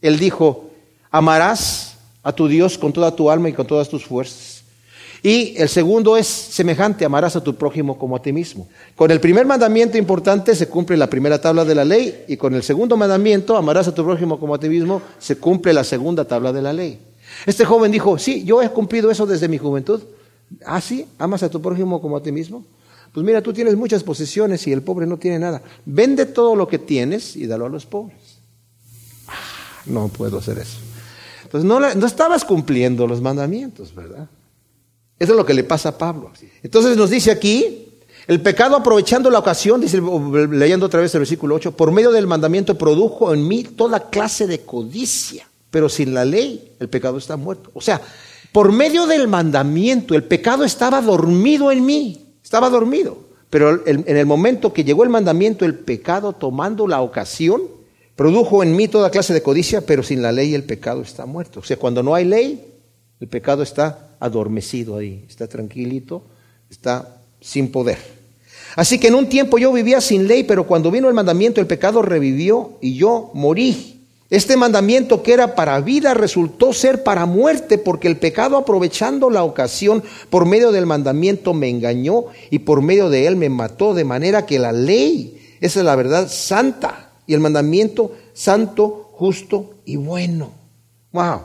Él dijo, amarás a tu Dios con toda tu alma y con todas tus fuerzas. Y el segundo es semejante, amarás a tu prójimo como a ti mismo. Con el primer mandamiento importante se cumple la primera tabla de la ley y con el segundo mandamiento, amarás a tu prójimo como a ti mismo, se cumple la segunda tabla de la ley. Este joven dijo, sí, yo he cumplido eso desde mi juventud. Ah, sí, amas a tu prójimo como a ti mismo. Pues mira, tú tienes muchas posesiones y el pobre no tiene nada. Vende todo lo que tienes y dalo a los pobres. Ah, no puedo hacer eso. Entonces no, no estabas cumpliendo los mandamientos, ¿verdad? Eso es lo que le pasa a Pablo. Entonces nos dice aquí, el pecado aprovechando la ocasión, dice, leyendo otra vez el versículo 8, por medio del mandamiento produjo en mí toda clase de codicia, pero sin la ley el pecado está muerto. O sea, por medio del mandamiento el pecado estaba dormido en mí. Estaba dormido. Pero en el momento que llegó el mandamiento, el pecado tomando la ocasión, produjo en mí toda clase de codicia, pero sin la ley el pecado está muerto. O sea, cuando no hay ley, el pecado está adormecido ahí, está tranquilito, está sin poder. Así que en un tiempo yo vivía sin ley, pero cuando vino el mandamiento el pecado revivió y yo morí. Este mandamiento que era para vida resultó ser para muerte porque el pecado aprovechando la ocasión por medio del mandamiento me engañó y por medio de él me mató de manera que la ley, esa es la verdad santa y el mandamiento santo, justo y bueno. Wow.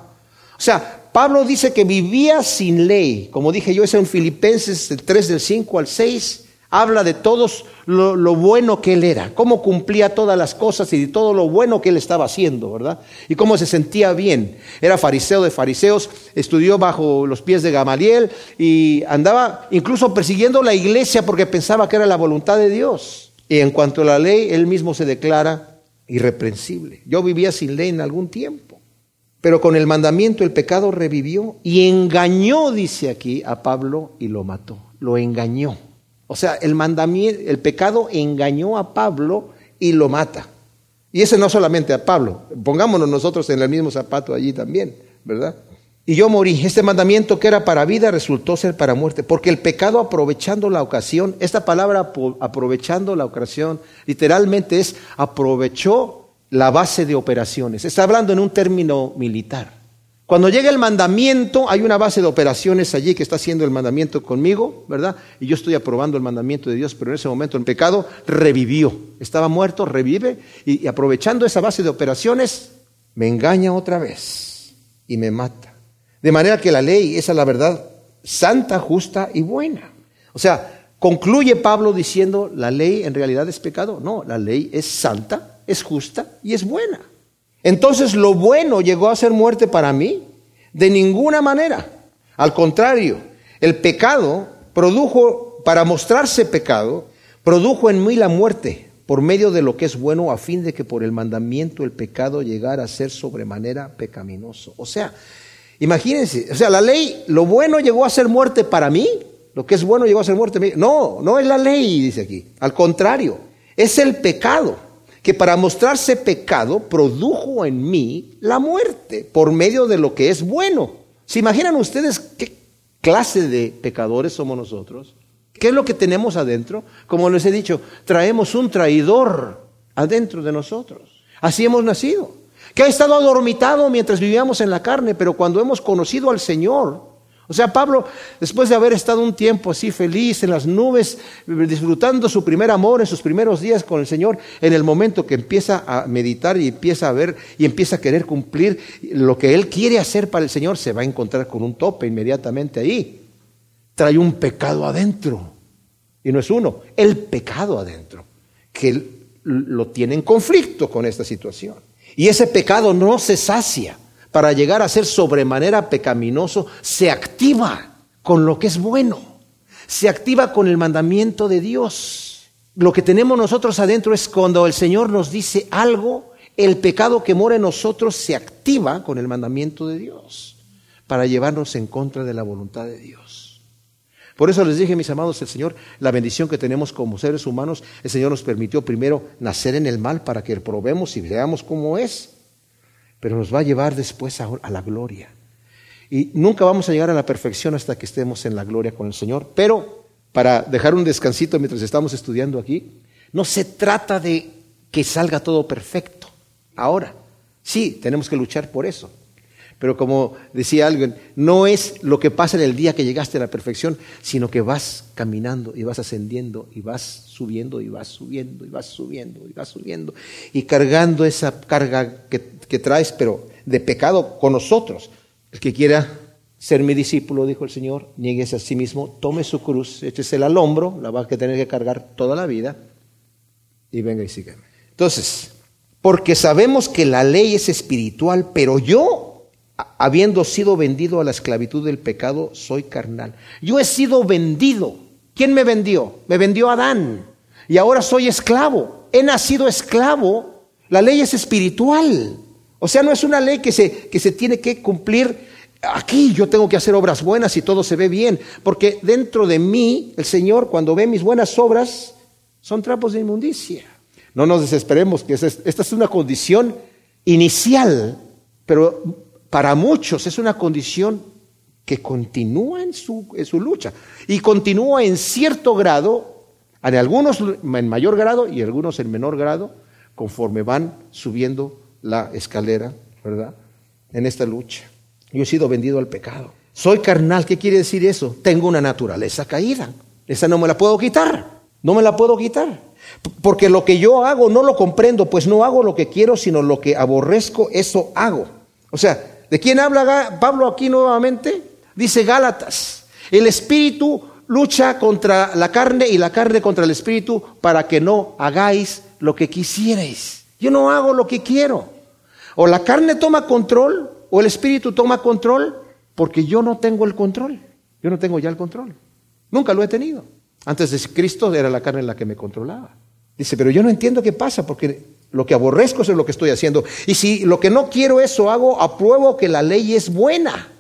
O sea, Pablo dice que vivía sin ley, como dije yo, es en Filipenses 3 del 5 al 6 Habla de todos lo, bueno que él era, cómo cumplía todas las cosas y de todo lo bueno que él estaba haciendo, ¿verdad? Y cómo se sentía bien. Era fariseo de fariseos, estudió bajo los pies de Gamaliel y andaba incluso persiguiendo la iglesia porque pensaba que era la voluntad de Dios. Y en cuanto a la ley, él mismo se declara irreprensible. Yo vivía sin ley en algún tiempo, pero con el mandamiento el pecado revivió y engañó, dice aquí, a Pablo y lo mató. Lo engañó. O sea, el mandamiento, el pecado engañó a Pablo y lo mata. Y ese no solamente a Pablo, pongámonos nosotros en el mismo zapato allí también, ¿verdad? Y yo morí. Este mandamiento que era para vida resultó ser para muerte, porque el pecado aprovechando la ocasión, esta palabra aprovechando la ocasión, literalmente es aprovechó la base de operaciones. Está hablando en un término militar. Cuando llega el mandamiento, hay una base de operaciones allí que está haciendo el mandamiento conmigo, ¿verdad? Y yo estoy aprobando el mandamiento de Dios, pero en ese momento el pecado revivió. Estaba muerto, revive, y, aprovechando esa base de operaciones, me engaña otra vez y me mata. De manera que la ley, esa es la verdad santa, justa y buena. O sea, concluye Pablo diciendo, la ley en realidad es pecado. No, la ley es santa, es justa y es buena. Entonces lo bueno llegó a ser muerte para mí. De ninguna manera. Al contrario, el pecado produjo, para mostrarse pecado, produjo en mí la muerte por medio de lo que es bueno a fin de que por el mandamiento el pecado llegara a ser sobremanera pecaminoso. O sea, imagínense, o sea, la ley, lo bueno llegó a ser muerte para mí, lo que es bueno llegó a ser muerte para mí. No, no es la ley, dice aquí. Al contrario, es el pecado que para mostrarse pecado produjo en mí la muerte por medio de lo que es bueno. ¿Se imaginan ustedes qué clase de pecadores somos nosotros? ¿Qué es lo que tenemos adentro? Como les he dicho, traemos un traidor adentro de nosotros. Así hemos nacido. Que ha estado adormitado mientras vivíamos en la carne, pero cuando hemos conocido al Señor, o sea, Pablo, después de haber estado un tiempo así feliz en las nubes, disfrutando su primer amor en sus primeros días con el Señor, en el momento que empieza a meditar y empieza a ver y empieza a querer cumplir lo que él quiere hacer para el Señor, se va a encontrar con un tope inmediatamente ahí. Trae un pecado adentro. y no es uno, el pecado adentro, que lo tiene en conflicto con esta situación. Y ese pecado no se sacia. Para llegar a ser sobremanera pecaminoso, se activa con lo que es bueno, se activa con el mandamiento de Dios. Lo que tenemos nosotros adentro es cuando el Señor nos dice algo, el pecado que mora en nosotros se activa con el mandamiento de Dios para llevarnos en contra de la voluntad de Dios. Por eso les dije, mis amados, el Señor, la bendición que tenemos como seres humanos, el Señor nos permitió primero nacer en el mal para que probemos y veamos cómo es, pero nos va a llevar después a, la gloria. Y nunca vamos a llegar a la perfección hasta que estemos en la gloria con el Señor, pero para dejar un descansito mientras estamos estudiando aquí, no se trata de que salga todo perfecto. Ahora, sí, tenemos que luchar por eso. Pero como decía alguien, no es lo que pasa en el día que llegaste a la perfección, sino que vas caminando y vas ascendiendo y vas subiendo y vas subiendo y vas subiendo y vas subiendo y cargando esa carga que, traes, pero de pecado con nosotros. El que quiera ser mi discípulo, dijo el Señor, nieguese a sí mismo, tome su cruz, échesela al hombro, la va a tener que cargar toda la vida y venga y sígueme. Entonces, porque sabemos que la ley es espiritual, pero yo habiendo sido vendido a la esclavitud del pecado, soy carnal. Yo he sido vendido. ¿Quién me vendió? Me vendió Adán. Y ahora soy esclavo. He nacido esclavo. La ley es espiritual. O sea, no es una ley que se, que se tiene que cumplir aquí. Yo tengo que hacer obras buenas y todo se ve bien. Porque dentro de mí, el Señor, cuando ve mis buenas obras, son trapos de inmundicia. No nos desesperemos, que esta es una condición inicial, pero para muchos es una condición que continúa en su, lucha y continúa en cierto grado, en algunos en mayor grado y algunos en menor grado, conforme van subiendo la escalera, ¿verdad? En esta lucha. Yo he sido vendido al pecado. Soy carnal, ¿qué quiere decir eso? Tengo una naturaleza caída. Esa no me la puedo quitar. No me la puedo quitar. Porque lo que yo hago no lo comprendo, pues no hago lo que quiero, sino lo que aborrezco, eso hago. O sea, ¿De quién habla Pablo aquí nuevamente? Dice Gálatas, el espíritu lucha contra la carne y la carne contra el espíritu para que no hagáis lo que quisierais. Yo no hago lo que quiero. O la carne toma control o el espíritu toma control porque yo no tengo el control. Yo no tengo ya el control. Nunca lo he tenido. Antes de Cristo era la carne la que me controlaba. Dice, pero yo no entiendo qué pasa porque lo que aborrezco es lo que estoy haciendo. Y si lo que no quiero eso hago, apruebo que la ley es buena.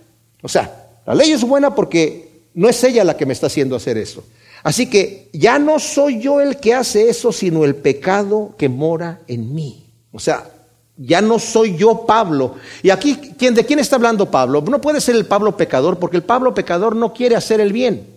O sea, la ley es buena porque no es ella la que me está haciendo hacer eso. Así que ya no soy yo el que hace eso, sino el pecado que mora en mí. O sea, ya no soy yo Pablo. Y aquí, ¿de quién está hablando Pablo? No puede ser el Pablo pecador, porque el Pablo pecador no quiere hacer el bien.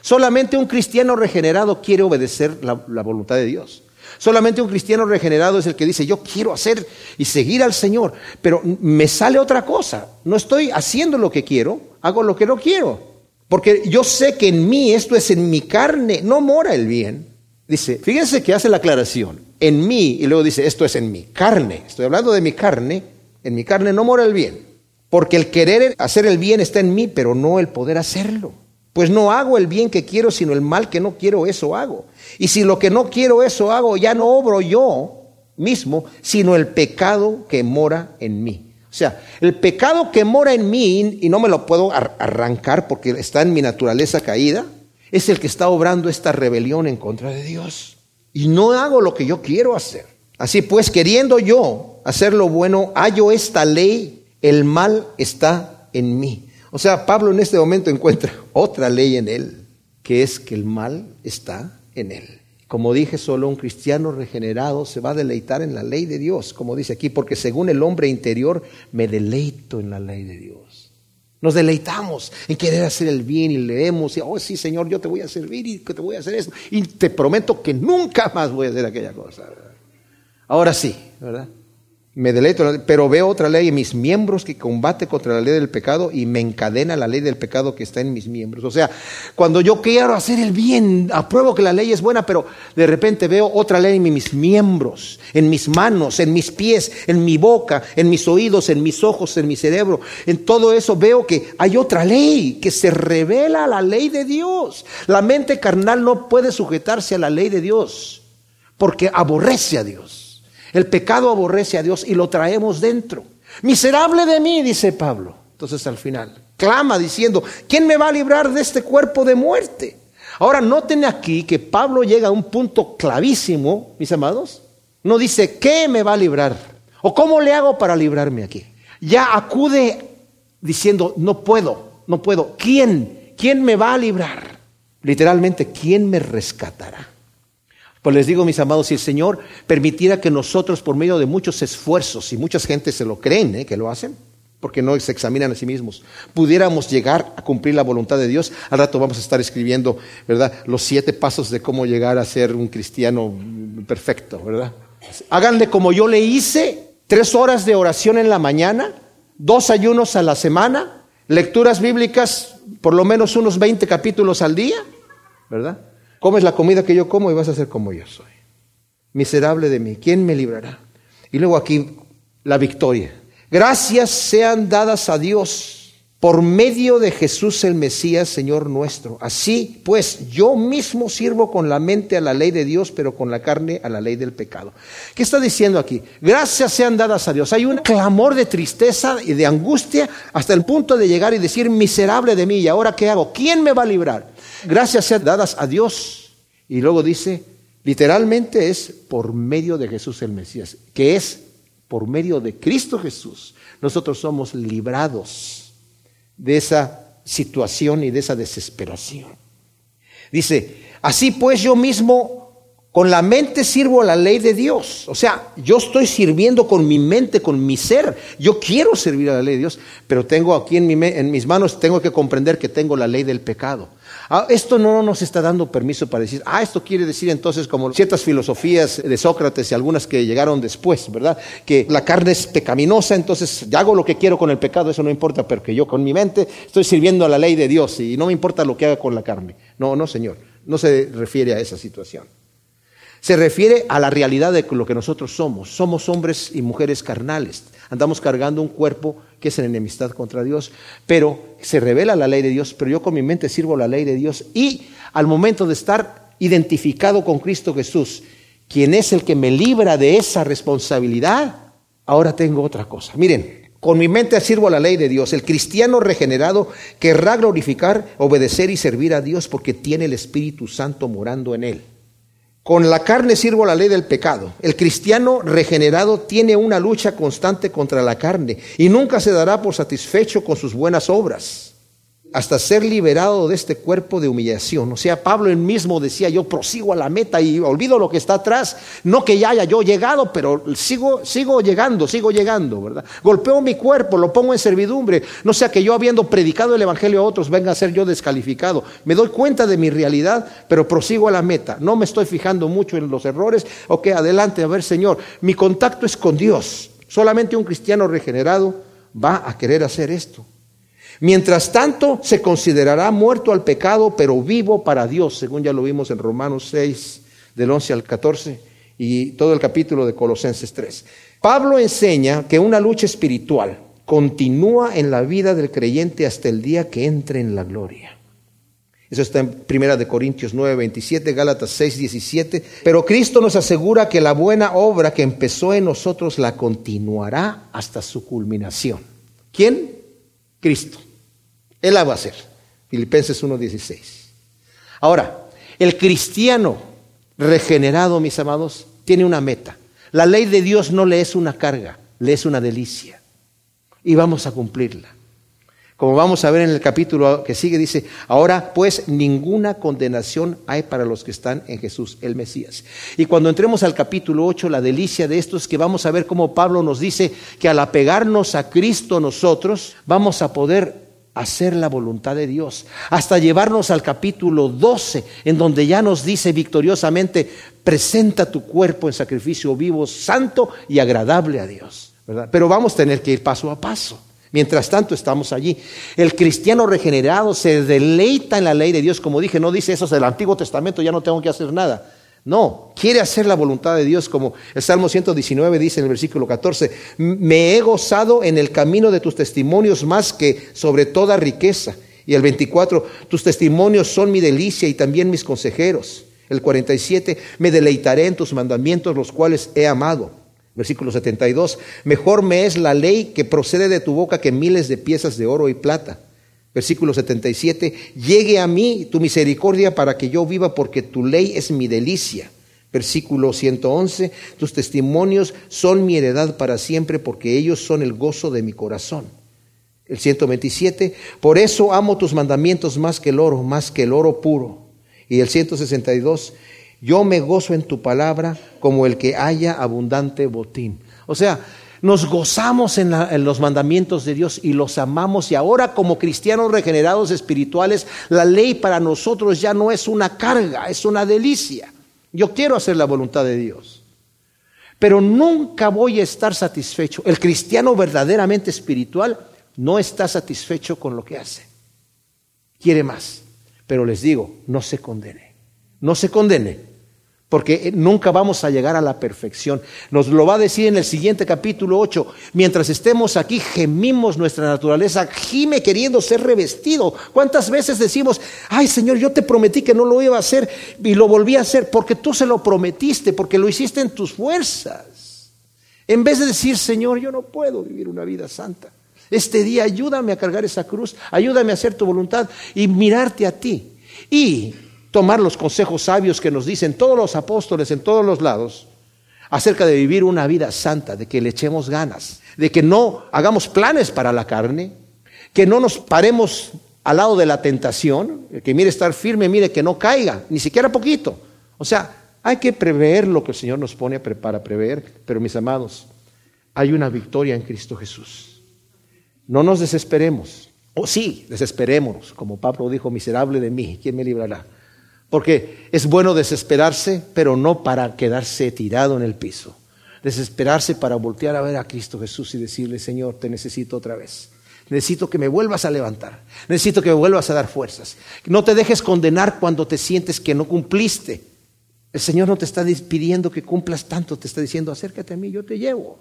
Solamente un cristiano regenerado quiere obedecer la voluntad de Dios. Solamente un cristiano regenerado es el que dice, yo quiero hacer y seguir al Señor, pero me sale otra cosa. No estoy haciendo lo que quiero, hago lo que no quiero. Porque yo sé que en mí, esto es en mi carne, no mora el bien. Dice, fíjense que hace la aclaración, en mí, y luego dice, esto es en mi carne. Estoy hablando de mi carne, en mi carne no mora el bien. Porque el querer hacer el bien está en mí, pero no el poder hacerlo. Pues no hago el bien que quiero, sino el mal que no quiero, eso hago. Y si lo que no quiero, eso hago, ya no obro yo mismo, sino el pecado que mora en mí. O sea, el pecado que mora en mí, y no me lo puedo arrancar porque está en mi naturaleza caída, es el que está obrando esta rebelión en contra de Dios. Y no hago lo que yo quiero hacer. Así pues, queriendo yo hacer lo bueno, hallo esta ley, el mal está en mí. O sea, Pablo en este momento encuentra otra ley en él, que es que el mal está en él. Como dije, solo un cristiano regenerado se va a deleitar en la ley de Dios, como dice aquí, porque según el hombre interior me deleito en la ley de Dios. Nos deleitamos en querer hacer el bien y leemos, y, oh sí Señor, yo te voy a servir y te voy a hacer esto. Y te prometo que nunca más voy a hacer aquella cosa. Ahora sí, ¿verdad? Me deleito, pero veo otra ley en mis miembros que combate contra la ley del pecado y me encadena la ley del pecado que está en mis miembros. O sea, cuando yo quiero hacer el bien, apruebo que la ley es buena, pero de repente veo otra ley en mis miembros, en mis manos, en mis pies, en mi boca, en mis oídos, en mis ojos, en mi cerebro. En todo eso veo que hay otra ley que se revela a la ley de Dios. La mente carnal no puede sujetarse a la ley de Dios porque aborrece a Dios. El pecado aborrece a Dios y lo traemos dentro. Miserable de mí, dice Pablo. Entonces al final, clama diciendo, ¿quién me va a librar de este cuerpo de muerte? Ahora noten aquí que Pablo llega a un punto clavísimo, mis amados. No dice, ¿qué me va a librar? ¿O cómo le hago para librarme aquí? Ya acude diciendo, no puedo, no puedo. ¿Quién? ¿Quién me va a librar? Literalmente, ¿quién me rescatará? Pues les digo, mis amados, si el Señor permitiera que nosotros, por medio de muchos esfuerzos, y muchas gente se lo creen, ¿eh? que lo hacen, porque no se examinan a sí mismos, pudiéramos llegar a cumplir la voluntad de Dios, al rato vamos a estar escribiendo, ¿verdad? Los siete pasos de cómo llegar a ser un cristiano perfecto, ¿verdad? Háganle como yo le hice, tres horas de oración en la mañana, dos ayunos a la semana, lecturas bíblicas, por lo menos unos 20 capítulos al día, ¿verdad? Comes la comida que yo como y vas a ser como yo soy. Miserable de mí, ¿quién me librará? Y luego aquí la victoria. Gracias sean dadas a Dios por medio de Jesús el Mesías, Señor nuestro. Así pues, yo mismo sirvo con la mente a la ley de Dios, pero con la carne a la ley del pecado. ¿Qué está diciendo aquí? Gracias sean dadas a Dios. Hay un clamor de tristeza y de angustia hasta el punto de llegar y decir, miserable de mí, ¿y ahora qué hago? ¿Quién me va a librar? Gracias sean dadas a Dios. Y luego dice, literalmente es por medio de Jesús el Mesías, que es por medio de Cristo Jesús. Nosotros somos librados de esa situación y de esa desesperación. Dice, así pues yo mismo con la mente sirvo la ley de Dios. O sea, yo estoy sirviendo con mi mente, con mi ser. Yo quiero servir a la ley de Dios, pero tengo aquí en, mis manos, tengo que comprender que tengo la ley del pecado. Ah, esto no nos está dando permiso para decir, ah, esto quiere decir entonces como ciertas filosofías de Sócrates y algunas que llegaron después, ¿verdad? Que la carne es pecaminosa, entonces hago lo que quiero con el pecado, eso no importa, porque yo con mi mente estoy sirviendo a la ley de Dios y no me importa lo que haga con la carne. No, no, Señor, no se refiere a esa situación. Se refiere a la realidad de lo que nosotros somos. Somos hombres y mujeres carnales. Andamos cargando un cuerpo que es en enemistad contra Dios, pero se revela la ley de Dios, pero yo con mi mente sirvo la ley de Dios y al momento de estar identificado con Cristo Jesús, quien es el que me libra de esa responsabilidad, ahora tengo otra cosa. Miren, con mi mente sirvo la ley de Dios. El cristiano regenerado querrá glorificar, obedecer y servir a Dios porque tiene el Espíritu Santo morando en él. Con la carne sirvo la ley del pecado. El cristiano regenerado tiene una lucha constante contra la carne y nunca se dará por satisfecho con sus buenas obras hasta ser liberado de este cuerpo de humillación. O sea, Pablo él mismo decía, yo prosigo a la meta y olvido lo que está atrás. No que ya haya yo llegado, pero sigo, sigo llegando, sigo llegando, ¿verdad? Golpeo mi cuerpo, lo pongo en servidumbre. No sea que yo habiendo predicado el Evangelio a otros venga a ser yo descalificado. Me doy cuenta de mi realidad, pero prosigo a la meta. No me estoy fijando mucho en los errores. Ok, adelante, a ver, Señor, mi contacto es con Dios. Solamente un cristiano regenerado va a querer hacer esto. Mientras tanto, se considerará muerto al pecado, pero vivo para Dios, según ya lo vimos en Romanos 6, del 11 al 14, y todo el capítulo de Colosenses 3. Pablo enseña que una lucha espiritual continúa en la vida del creyente hasta el día que entre en la gloria. Eso está en Primera de Corintios 9, 27, Gálatas 6, 17. Pero Cristo nos asegura que la buena obra que empezó en nosotros la continuará hasta su culminación. ¿Quién? Cristo. Él la va a hacer. Filipenses 1.16. Ahora, el cristiano regenerado, mis amados, tiene una meta. La ley de Dios no le es una carga, le es una delicia. Y vamos a cumplirla. Como vamos a ver en el capítulo que sigue, dice, ahora pues ninguna condenación hay para los que están en Jesús, el Mesías. Y cuando entremos al capítulo 8, la delicia de esto es que vamos a ver cómo Pablo nos dice que al apegarnos a Cristo nosotros, vamos a poder hacer la voluntad de Dios, hasta llevarnos al capítulo 12, en donde ya nos dice victoriosamente, presenta tu cuerpo en sacrificio vivo, santo y agradable a Dios. Pero vamos a tener que ir paso a paso. Mientras tanto estamos allí. El cristiano regenerado se deleita en la ley de Dios, como dije, no dice eso del Antiguo Testamento, ya no tengo que hacer nada. No, quiere hacer la voluntad de Dios, como el Salmo 119 dice en el versículo 14, me he gozado en el camino de tus testimonios más que sobre toda riqueza. Y el 24, tus testimonios son mi delicia y también mis consejeros. El 47, me deleitaré en tus mandamientos, los cuales he amado. Versículo 72, mejor me es la ley que procede de tu boca que miles de piezas de oro y plata. Versículo 77, llegue a mí tu misericordia para que yo viva porque tu ley es mi delicia. Versículo 111, tus testimonios son mi heredad para siempre porque ellos son el gozo de mi corazón. El 127, por eso amo tus mandamientos más que el oro, más que el oro puro. Y el 162, yo me gozo en tu palabra como el que haya abundante botín. O sea, nos gozamos en, los mandamientos de Dios y los amamos y ahora como cristianos regenerados espirituales, la ley para nosotros ya no es una carga, es una delicia. Yo quiero hacer la voluntad de Dios, pero nunca voy a estar satisfecho. El cristiano verdaderamente espiritual no está satisfecho con lo que hace. Quiere más, pero les digo, no se condene, no se condene porque nunca vamos a llegar a la perfección. Nos lo va a decir en el siguiente capítulo 8. Mientras estemos aquí, gemimos nuestra naturaleza, gime queriendo ser revestido. ¿Cuántas veces decimos, ay Señor, yo te prometí que no lo iba a hacer y lo volví a hacer porque tú se lo prometiste, porque lo hiciste en tus fuerzas? En vez de decir, Señor, yo no puedo vivir una vida santa. Este día ayúdame a cargar esa cruz, ayúdame a hacer tu voluntad y mirarte a ti. Y tomar los consejos sabios que nos dicen todos los apóstoles en todos los lados acerca de vivir una vida santa, de que le echemos ganas, de que no hagamos planes para la carne, que no nos paremos al lado de la tentación, que mire estar firme, mire que no caiga, ni siquiera poquito. O sea, hay que prever lo que el Señor nos pone para prever, pero mis amados, hay una victoria en Cristo Jesús. No nos desesperemos. O sí, desesperémonos, como Pablo dijo, miserable de mí, ¿quién me librará? Porque es bueno desesperarse, pero no para quedarse tirado en el piso. Desesperarse para voltear a ver a Cristo Jesús y decirle, Señor, te necesito otra vez. Necesito que me vuelvas a levantar. Necesito que me vuelvas a dar fuerzas. No te dejes condenar cuando te sientes que no cumpliste. El Señor no te está pidiendo que cumplas tanto, te está diciendo, acércate a mí, yo te llevo.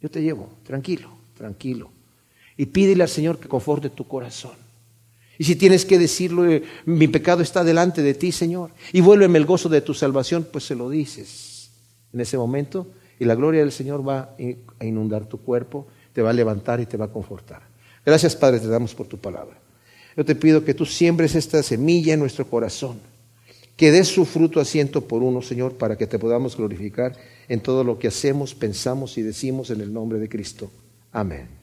Yo te llevo, tranquilo, tranquilo. Y pídele al Señor que conforte tu corazón. Y si tienes que decirlo, eh, mi pecado está delante de ti, Señor, y vuélveme el gozo de tu salvación, pues se lo dices en ese momento y la gloria del Señor va a inundar tu cuerpo, te va a levantar y te va a confortar. Gracias, Padre, te damos por tu palabra. Yo te pido que tú siembres esta semilla en nuestro corazón, que des su fruto a ciento por uno, Señor, para que te podamos glorificar en todo lo que hacemos, pensamos y decimos en el nombre de Cristo. Amén.